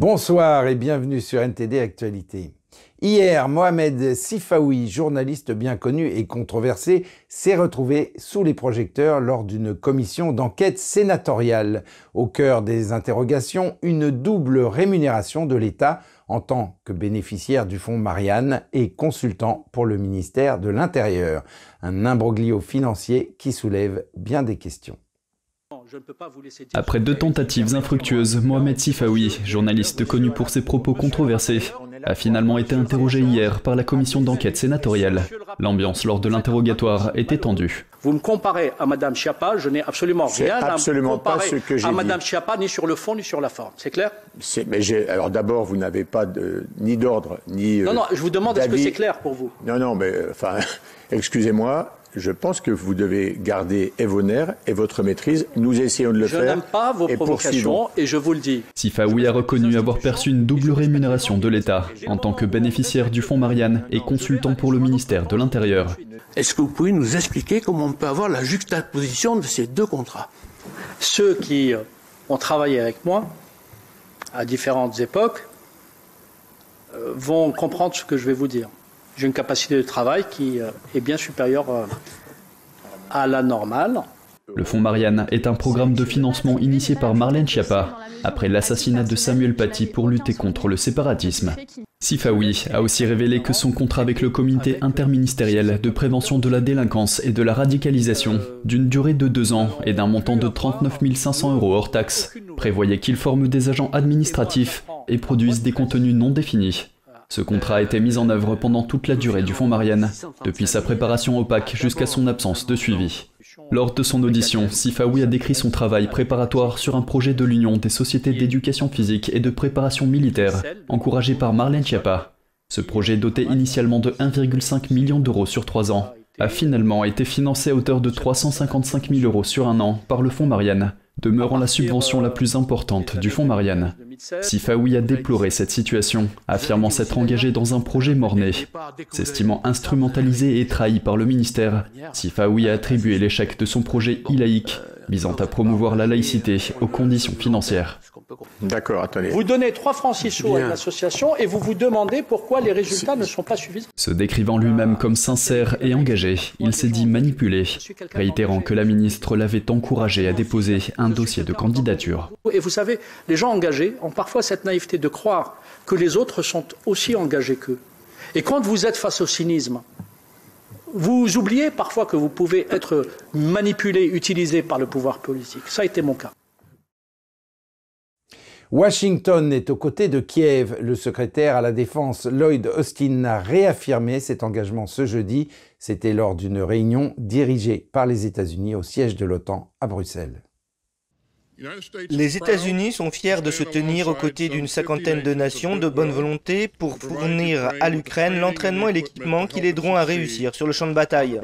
Bonsoir et bienvenue sur NTD Actualité. Hier, Mohamed Sifaoui, journaliste bien connu et controversé, s'est retrouvé sous les projecteurs lors d'une commission d'enquête sénatoriale. Au cœur des interrogations, une double rémunération de l'État en tant que bénéficiaire du fonds Marianne et consultant pour le ministère de l'Intérieur. Un imbroglio financier qui soulève bien des questions. Après deux tentatives infructueuses, Mohamed Sifaoui, journaliste connu pour ses propos controversés, a finalement été interrogé hier par la commission d'enquête sénatoriale. L'ambiance lors de l'interrogatoire était tendue. Vous me comparez à Madame Schiappa, je n'ai absolument rien absolument à me comparer pas ce que j'ai à. Madame Schiappa, ni sur le fond, ni sur la forme. C'est clair? C'est- Mais j'ai- alors d'abord, vous n'avez pas de, ni d'ordre, ni. Non, euh, non, je vous demande, est-ce que c'est clair pour vous? Non, non, mais euh, enfin, excusez-moi. Je pense que vous devez garder et vos nerfs et votre maîtrise. Nous essayons de le Je faire. n'aime pas vos et provocations et je vous le dis. Sifaoui a reconnu avoir perçu une double rémunération de l'État en tant que bénéficiaire du fonds Marianne et consultant pour le ministère de l'Intérieur. Est-ce que vous pouvez nous expliquer comment on peut avoir la juxtaposition de ces deux contrats? Ceux qui euh, ont travaillé avec moi à différentes époques euh, vont comprendre ce que je vais vous dire. J'ai une capacité de travail qui euh, est bien supérieure euh, à la normale. Le fonds Marianne est un programme de financement initié par Marlène Schiappa après l'assassinat de Samuel Paty pour lutter contre le séparatisme. Sifaoui a aussi révélé que son contrat avec le comité interministériel de prévention de la délinquance et de la radicalisation, d'une durée de deux ans et d'un montant de 39 500 euros hors taxes, prévoyait qu'il forme des agents administratifs et produise des contenus non définis. Ce contrat a été mis en œuvre pendant toute la durée du fonds Marianne, depuis sa préparation opaque jusqu'à son absence de suivi. Lors de son audition, Sifaoui a décrit son travail préparatoire sur un projet de l'Union des sociétés d'éducation physique et de préparation militaire, encouragé par Marlène Schiappa. Ce projet, doté initialement de 1,5 million d'euros sur trois ans, a finalement été financé à hauteur de 355 000 euros sur un an par le fonds Marianne, demeurant la subvention la plus importante du fonds Marianne. Sifaoui a déploré cette situation, affirmant s'être engagé dans un projet mort-né. S'estimant instrumentalisé et trahi par le ministère, Sifaoui a attribué l'échec de son projet e-laïque, visant à promouvoir la laïcité aux conditions financières. D'accord, attendez. Vous donnez 3 francs 6 sous à une association et vous vous demandez pourquoi les résultats ne sont pas suffisants. Se décrivant lui-même comme sincère et engagé, il s'est dit manipulé, réitérant que la ministre l'avait encouragé à déposer un dossier de candidature. Et vous savez, les gens engagés ont parfois cette naïveté de croire que les autres sont aussi engagés qu'eux. Et quand vous êtes face au cynisme, vous oubliez parfois que vous pouvez être manipulé, utilisé par le pouvoir politique. Ça a été mon cas. Washington est aux côtés de Kiev. Le secrétaire à la Défense Lloyd Austin a réaffirmé cet engagement ce jeudi. C'était lors d'une réunion dirigée par les États-Unis au siège de l'OTAN à Bruxelles. Les États-Unis sont fiers de se tenir aux côtés d'une cinquantaine de nations de bonne volonté pour fournir à l'Ukraine l'entraînement et l'équipement qui l'aideront à réussir sur le champ de bataille.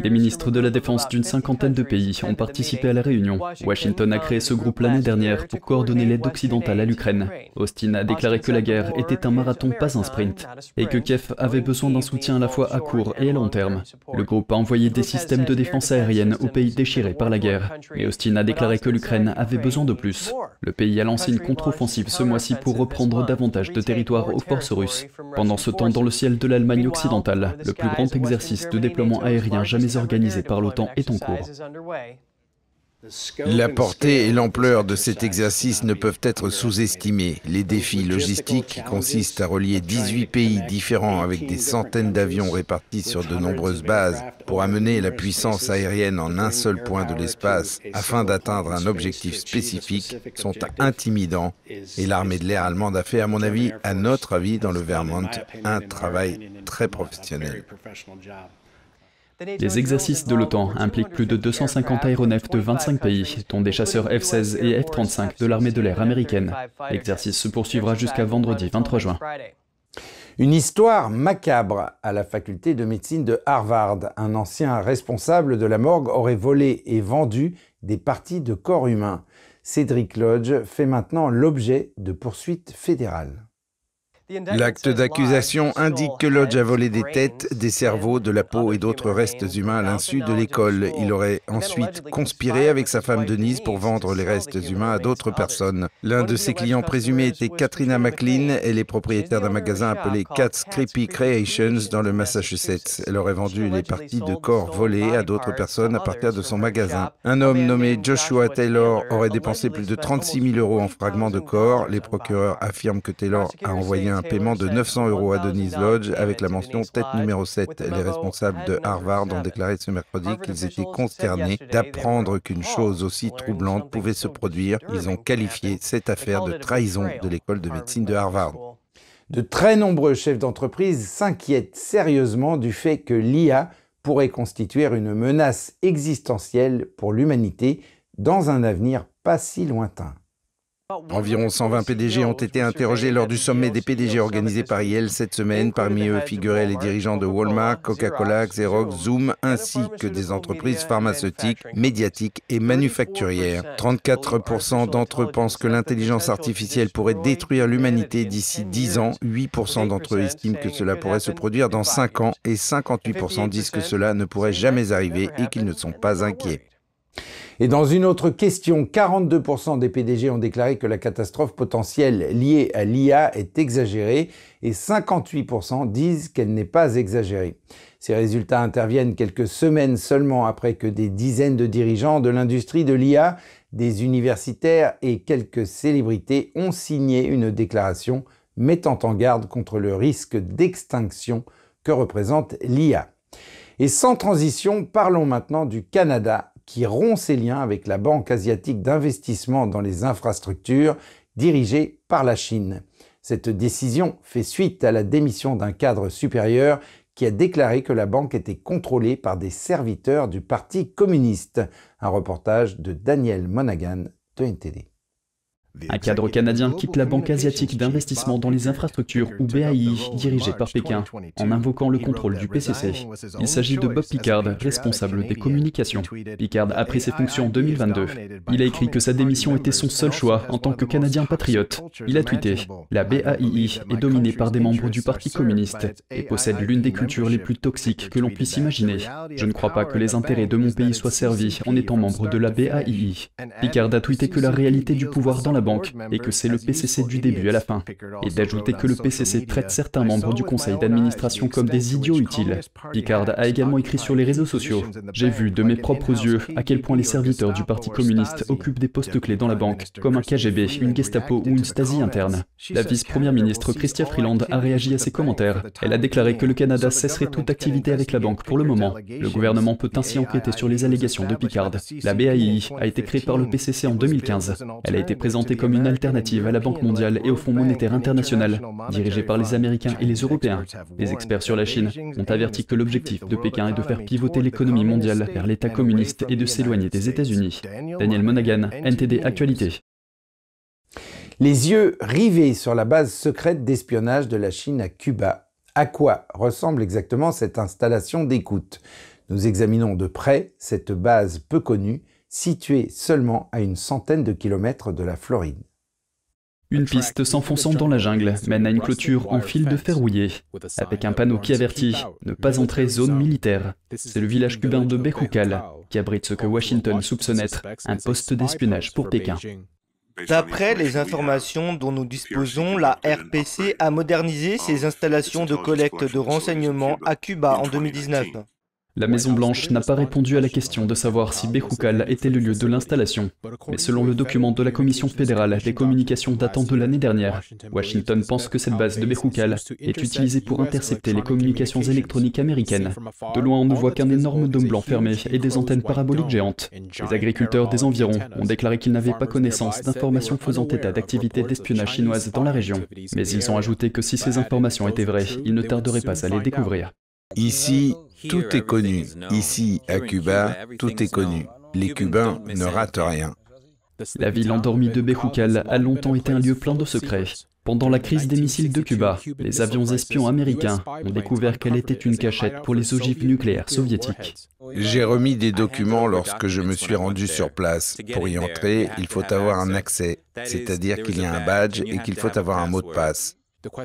Les ministres de la Défense d'une cinquantaine de pays ont participé à la réunion. Washington a créé ce groupe l'année dernière pour coordonner l'aide occidentale à l'Ukraine. Austin a déclaré que la guerre était un marathon, pas un sprint, et que Kiev avait besoin d'un soutien à la fois à court et à long terme. Le groupe a envoyé des systèmes de défense aérienne aux pays déchirés par la guerre, et Austin a déclaré que l'Ukraine avait besoin de plus. Le pays a lancé une contre-offensive ce mois-ci pour reprendre davantage de territoire aux forces russes. Pendant ce temps, dans le ciel de l'Allemagne occidentale, le plus grand exercice de déploiement aérien jamais organisé par l'OTAN est en cours. La portée et l'ampleur de cet exercice ne peuvent être sous-estimés. Les défis logistiques qui consistent à relier 18 pays différents avec des centaines d'avions répartis sur de nombreuses bases pour amener la puissance aérienne en un seul point de l'espace afin d'atteindre un objectif spécifique sont intimidants et l'armée de l'air allemande a fait, à mon avis, à notre avis, dans le Vermont, un travail très professionnel. Les exercices de l'OTAN impliquent plus de 250 aéronefs de 25 pays, dont des chasseurs F-16 et F-35 de l'armée de l'air américaine. L'exercice se poursuivra jusqu'à vendredi 23 juin. Une histoire macabre à la faculté de médecine de Harvard. Un ancien responsable de la morgue aurait volé et vendu des parties de corps humains. Cédric Lodge fait maintenant l'objet de poursuites fédérales. L'acte d'accusation indique que Lodge a volé des têtes, des cerveaux, de la peau et d'autres restes humains à l'insu de l'école. Il aurait ensuite conspiré avec sa femme Denise pour vendre les restes humains à d'autres personnes. L'un de ses clients présumés était Katrina McLean. Elle est propriétaire d'un magasin appelé Cat's Creepy Creations dans le Massachusetts. Elle aurait vendu les parties de corps volées à d'autres personnes à partir de son magasin. Un homme nommé Joshua Taylor aurait dépensé plus de 36 000 euros en fragments de corps. Les procureurs affirment que Taylor a envoyé un paiement de 900 euros à Denise Lodge avec la mention tête numéro 7. Les responsables de Harvard ont déclaré ce mercredi qu'ils étaient consternés d'apprendre qu'une chose aussi troublante pouvait se produire. Ils ont qualifié cette affaire de trahison de l'école de médecine de Harvard. De très nombreux chefs d'entreprise s'inquiètent sérieusement du fait que l'IA pourrait constituer une menace existentielle pour l'humanité dans un avenir pas si lointain. Environ 120 PDG ont été interrogés lors du sommet des PDG organisé par Yale cette semaine. Parmi eux figuraient les dirigeants de Walmart, Coca-Cola, Xerox, Zoom, ainsi que des entreprises pharmaceutiques, médiatiques et manufacturières. 34% d'entre eux pensent que l'intelligence artificielle pourrait détruire l'humanité d'ici 10 ans. 8% d'entre eux estiment que cela pourrait se produire dans 5 ans et 58% disent que cela ne pourrait jamais arriver et qu'ils ne sont pas inquiets. Et dans une autre question, 42% des PDG ont déclaré que la catastrophe potentielle liée à l'IA est exagérée et 58% disent qu'elle n'est pas exagérée. Ces résultats interviennent quelques semaines seulement après que des dizaines de dirigeants de l'industrie de l'IA, des universitaires et quelques célébrités ont signé une déclaration mettant en garde contre le risque d'extinction que représente l'IA. Et sans transition, parlons maintenant du Canada qui rompt ses liens avec la Banque asiatique d'investissement dans les infrastructures dirigée par la Chine. Cette décision fait suite à la démission d'un cadre supérieur qui a déclaré que la banque était contrôlée par des serviteurs du Parti communiste. Un reportage de Daniel Monaghan de NTD. Un cadre canadien quitte la Banque asiatique d'investissement dans les infrastructures ou BAI dirigée par Pékin en invoquant le contrôle du PCC. Il s'agit de Bob Picard, responsable des communications. Picard a pris ses fonctions en 2022. Il a écrit que sa démission était son seul choix en tant que Canadien patriote. Il a tweeté La BAII est dominée par des membres du Parti communiste et possède l'une des cultures les plus toxiques que l'on puisse imaginer. Je ne crois pas que les intérêts de mon pays soient servis en étant membre de la BAII. Picard a tweeté que la réalité du pouvoir dans la banque et que c'est le PCC du début à la fin, et d'ajouter que le PCC traite certains membres du conseil d'administration comme des idiots utiles. Picard a également écrit sur les réseaux sociaux J'ai vu de mes propres yeux à quel point les serviteurs du Parti communiste occupent des postes clés dans la banque, comme un KGB, une Gestapo ou une Stasi interne. La vice-première ministre Chrystia Freeland a réagi à ces commentaires. Elle a déclaré que le Canada cesserait toute activité avec la banque pour le moment. Le gouvernement peut ainsi enquêter sur les allégations de Picard. La BAI a été créée par le PCC en 2015. Elle a été présentée comme une alternative à la Banque mondiale et au Fonds monétaire international, dirigé par les Américains et les Européens. Les experts sur la Chine ont averti que l'objectif de Pékin est de faire pivoter l'économie mondiale vers l'État communiste et de s'éloigner des États-Unis. Daniel Monaghan, NTD Actualité. Les yeux rivés sur la base secrète d'espionnage de la Chine à Cuba. À quoi ressemble exactement cette installation d'écoute? Nous examinons de près cette base peu connue situé seulement à une centaine de kilomètres de la Floride. Une piste s'enfonçant dans la jungle mène à une clôture en fil de fer rouillé, avec un panneau qui avertit Ne pas entrer zone militaire. C'est le village cubain de Bejucal, qui abrite ce que Washington soupçonne être un poste d'espionnage pour Pékin. D'après les informations dont nous disposons, la RPC a modernisé ses installations de collecte de renseignements à Cuba en 2019. La Maison-Blanche n'a pas répondu à la question de savoir si Bejucal était le lieu de l'installation. Mais selon le document de la Commission fédérale des communications datant de l'année dernière, Washington pense que cette base de Bejucal est utilisée pour intercepter les communications électroniques américaines. De loin, on ne voit qu'un énorme dôme blanc fermé et des antennes paraboliques géantes. Les agriculteurs des environs ont déclaré qu'ils n'avaient pas connaissance d'informations faisant état d'activités d'espionnage chinoises dans la région. Mais ils ont ajouté que si ces informations étaient vraies, ils ne tarderaient pas à les découvrir. Ici, tout est connu. Ici, à Cuba, tout est connu. Les Cubains ne ratent rien. La ville endormie de Bejucal a longtemps été un lieu plein de secrets. Pendant la crise des missiles de Cuba, les avions espions américains ont découvert qu'elle était une cachette pour les ogives nucléaires soviétiques. J'ai remis des documents lorsque je me suis rendu sur place. Pour y entrer, il faut avoir un accès, c'est-à-dire qu'il y a un badge et qu'il faut avoir un mot de passe.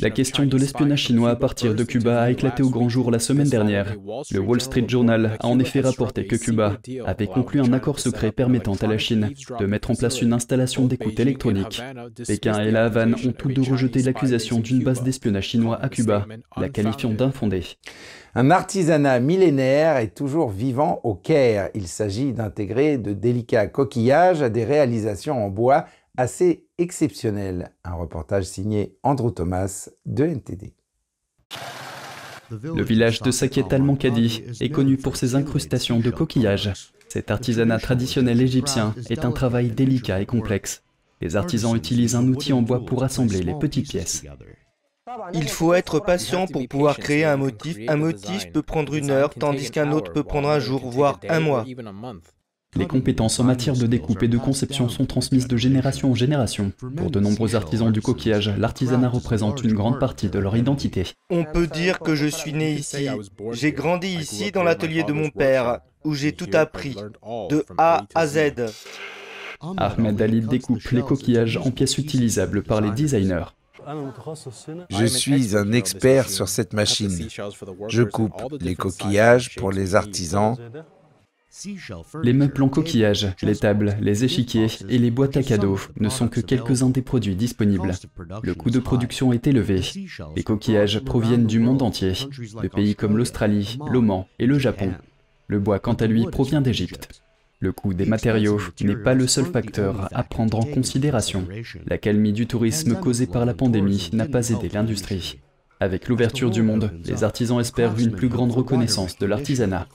La question de l'espionnage chinois à partir de Cuba a éclaté au grand jour la semaine dernière. Le Wall Street Journal a en effet rapporté que Cuba avait conclu un accord secret permettant à la Chine de mettre en place une installation d'écoute électronique. Pékin et la Havane ont tous deux rejeté l'accusation d'une base d'espionnage chinois à Cuba, la qualifiant d'infondée. Un artisanat millénaire est toujours vivant au Caire. Il s'agit d'intégrer de délicats coquillages à des réalisations en bois assez exceptionnel. Un reportage signé Andrew Thomas de NTD. Le village de Saket al-Mankadi est connu pour ses incrustations de coquillages. Cet artisanat traditionnel égyptien est un travail délicat et complexe. Les artisans utilisent un outil en bois pour assembler les petites pièces. Il faut être patient pour pouvoir créer un motif. Un motif peut prendre une heure, tandis qu'un autre peut prendre un jour, voire un mois. Les compétences en matière de découpe et de conception sont transmises de génération en génération. Pour de nombreux artisans du coquillage, l'artisanat représente une grande partie de leur identité. On peut dire que je suis né ici. J'ai grandi ici dans l'atelier de mon père, où j'ai tout appris, de A à Z. Ahmed Ali découpe les coquillages en pièces utilisables par les designers. Je suis un expert sur cette machine. Je coupe les coquillages pour les artisans les meubles en coquillage, les tables, les échiquiers et les boîtes à cadeaux ne sont que quelques-uns des produits disponibles. Le coût de production est élevé. Les coquillages proviennent du monde entier, de pays comme l'Australie, l'Oman et le Japon. Le bois, quant à lui, provient d'Égypte. Le coût des matériaux n'est pas le seul facteur à prendre en considération. La calmie du tourisme causée par la pandémie n'a pas aidé l'industrie. Avec l'ouverture du monde, les artisans espèrent une plus grande reconnaissance de l'artisanat.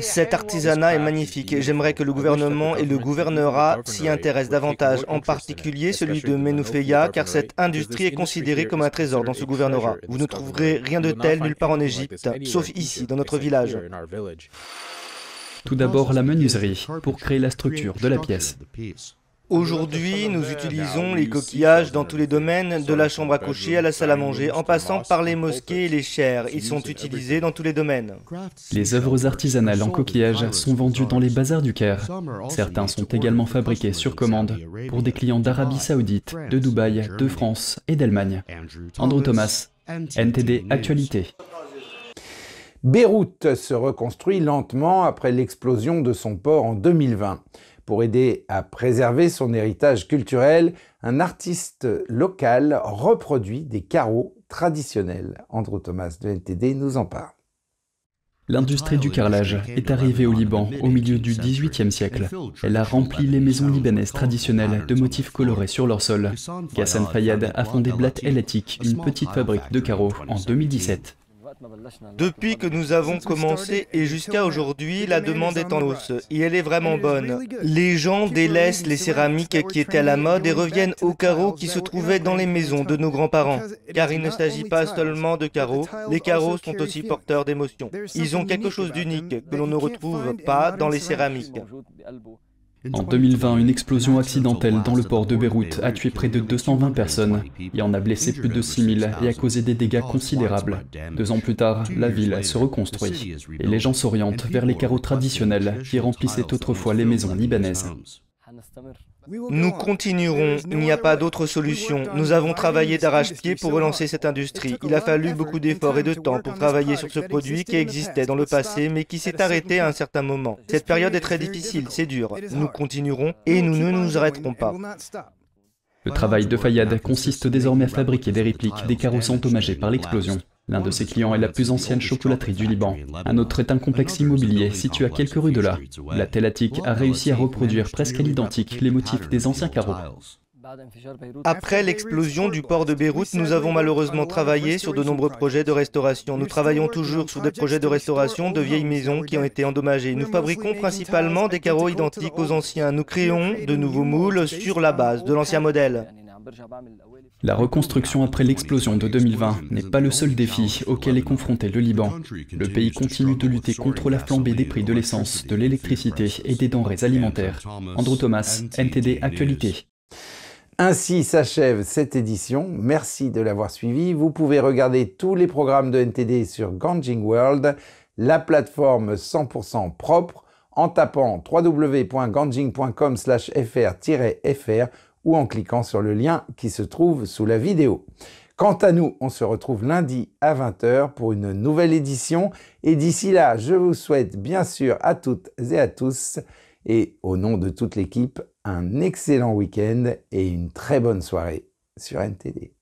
Cet artisanat est magnifique et j'aimerais que le gouvernement et le gouvernorat s'y intéressent davantage, en particulier celui de Menoufeya, car cette industrie est considérée comme un trésor dans ce gouvernorat. Vous ne trouverez rien de tel nulle part en Égypte, sauf ici, dans notre village. Tout d'abord la menuiserie, pour créer la structure de la pièce. Aujourd'hui, nous utilisons les coquillages dans tous les domaines, de la chambre à coucher à la salle à manger, en passant par les mosquées et les chairs. Ils sont utilisés dans tous les domaines. Les œuvres artisanales en coquillages sont vendues dans les bazars du Caire. Certains sont également fabriqués sur commande pour des clients d'Arabie Saoudite, de Dubaï, de France et d'Allemagne. Andrew Thomas, NTD Actualité. Beyrouth se reconstruit lentement après l'explosion de son port en 2020. Pour aider à préserver son héritage culturel, un artiste local reproduit des carreaux traditionnels. Andrew Thomas de NTD nous en parle. L'industrie du carrelage est arrivée au Liban au milieu du XVIIIe siècle. Elle a rempli les maisons libanaises traditionnelles de motifs colorés sur leur sol. Ghassan Fayad a fondé Blatt Elatik, une petite fabrique de carreaux, en 2017. Depuis que nous avons commencé et jusqu'à aujourd'hui, la demande est en hausse et elle est vraiment bonne. Les gens délaissent les céramiques qui étaient à la mode et reviennent aux carreaux qui se trouvaient dans les maisons de nos grands-parents. Car il ne s'agit pas seulement de carreaux, les carreaux sont aussi porteurs d'émotions. Ils ont quelque chose d'unique que l'on ne retrouve pas dans les céramiques. En 2020, une explosion accidentelle dans le port de Beyrouth a tué près de 220 personnes et en a blessé plus de 6000 et a causé des dégâts considérables. Deux ans plus tard, la ville se reconstruit et les gens s'orientent vers les carreaux traditionnels qui remplissaient autrefois les maisons libanaises. Nous continuerons, il n'y a pas d'autre solution. Nous avons travaillé d'arrache-pied pour relancer cette industrie. Il a fallu beaucoup d'efforts et de temps pour travailler sur ce produit qui existait dans le passé mais qui s'est arrêté à un certain moment. Cette période est très difficile, c'est dur. Nous continuerons et nous ne nous arrêterons pas. Le travail de Fayad consiste désormais à fabriquer des répliques des carrosses endommagés par l'explosion. L'un de ses clients est la plus ancienne chocolaterie du Liban. Un autre est un complexe immobilier situé à quelques rues de là. La Telatic a réussi à reproduire presque à l'identique les motifs des anciens carreaux. Après l'explosion du port de Beyrouth, nous avons malheureusement travaillé sur de nombreux projets de restauration. Nous travaillons toujours sur des projets de restauration de vieilles maisons qui ont été endommagées. Nous fabriquons principalement des carreaux identiques aux anciens. Nous créons de nouveaux moules sur la base de l'ancien modèle. La reconstruction après l'explosion de 2020 n'est pas le seul défi auquel est confronté le Liban. Le pays continue de lutter contre la flambée des prix de l'essence, de l'électricité et des denrées alimentaires. Andrew Thomas, NTD Actualité. Ainsi s'achève cette édition. Merci de l'avoir suivi. Vous pouvez regarder tous les programmes de NTD sur Ganjing World, la plateforme 100% propre, en tapant www.ganjing.com/fr-fr ou en cliquant sur le lien qui se trouve sous la vidéo. Quant à nous, on se retrouve lundi à 20h pour une nouvelle édition. Et d'ici là, je vous souhaite bien sûr à toutes et à tous, et au nom de toute l'équipe, un excellent week-end et une très bonne soirée sur NTD.